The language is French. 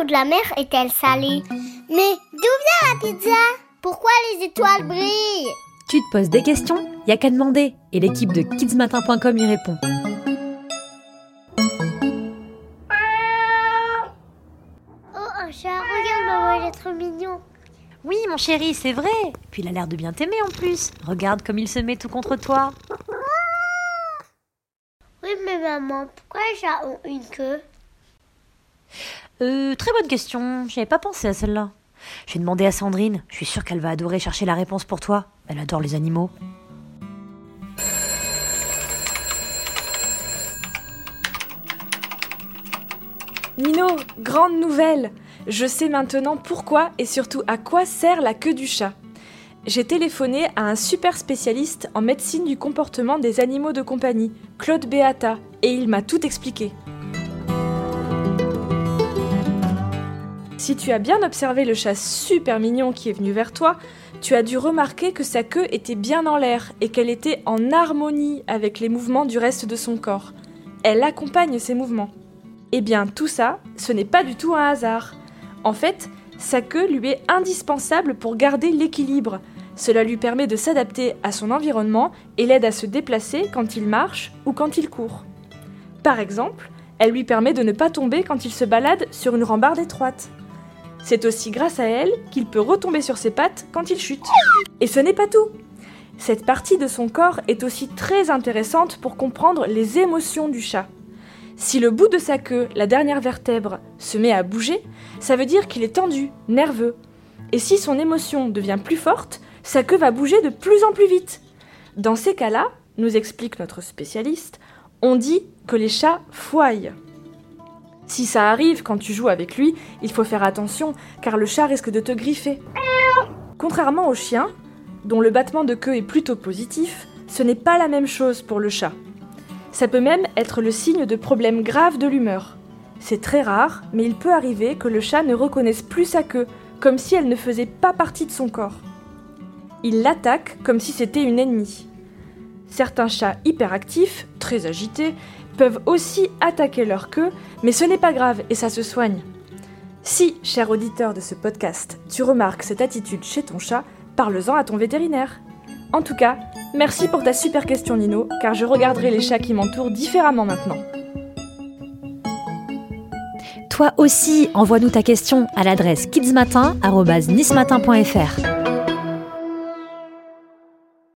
l'eau de la mer est-elle salée Mais d'où vient la pizza? Pourquoi les étoiles brillent? Tu te poses des questions? Y a qu'à demander et l'équipe de kidsmatin.com y répond. Oh, un chat, regarde maman, il est trop mignon. Oui, mon chéri, c'est vrai. Puis il a l'air de bien t'aimer en plus. Regarde comme il se met tout contre toi. Oui, mais maman, pourquoi les chats ont une queue? Euh, très bonne question. J'avais pas pensé à celle-là. Je vais demander à Sandrine. Je suis sûre qu'elle va adorer chercher la réponse pour toi. Elle adore les animaux. Nino, grande nouvelle Je sais maintenant pourquoi et surtout à quoi sert la queue du chat. J'ai téléphoné à un super spécialiste en médecine du comportement des animaux de compagnie, Claude Beata, et il m'a tout expliqué. Si tu as bien observé le chat super mignon qui est venu vers toi, tu as dû remarquer que sa queue était bien en l'air et qu'elle était en harmonie avec les mouvements du reste de son corps. Elle accompagne ses mouvements. Eh bien, tout ça, ce n'est pas du tout un hasard. En fait, sa queue lui est indispensable pour garder l'équilibre. Cela lui permet de s'adapter à son environnement et l'aide à se déplacer quand il marche ou quand il court. Par exemple, elle lui permet de ne pas tomber quand il se balade sur une rambarde étroite. C'est aussi grâce à elle qu'il peut retomber sur ses pattes quand il chute. Et ce n'est pas tout. Cette partie de son corps est aussi très intéressante pour comprendre les émotions du chat. Si le bout de sa queue, la dernière vertèbre, se met à bouger, ça veut dire qu'il est tendu, nerveux. Et si son émotion devient plus forte, sa queue va bouger de plus en plus vite. Dans ces cas-là, nous explique notre spécialiste, on dit que les chats foillent. Si ça arrive quand tu joues avec lui, il faut faire attention car le chat risque de te griffer. Contrairement au chien, dont le battement de queue est plutôt positif, ce n'est pas la même chose pour le chat. Ça peut même être le signe de problèmes graves de l'humeur. C'est très rare, mais il peut arriver que le chat ne reconnaisse plus sa queue, comme si elle ne faisait pas partie de son corps. Il l'attaque comme si c'était une ennemie. Certains chats hyperactifs, très agités, peuvent aussi attaquer leur queue, mais ce n'est pas grave et ça se soigne. Si, cher auditeur de ce podcast, tu remarques cette attitude chez ton chat, parle-en à ton vétérinaire. En tout cas, merci pour ta super question Nino, car je regarderai les chats qui m'entourent différemment maintenant. Toi aussi, envoie-nous ta question à l'adresse kidsmatin.nismatin.fr.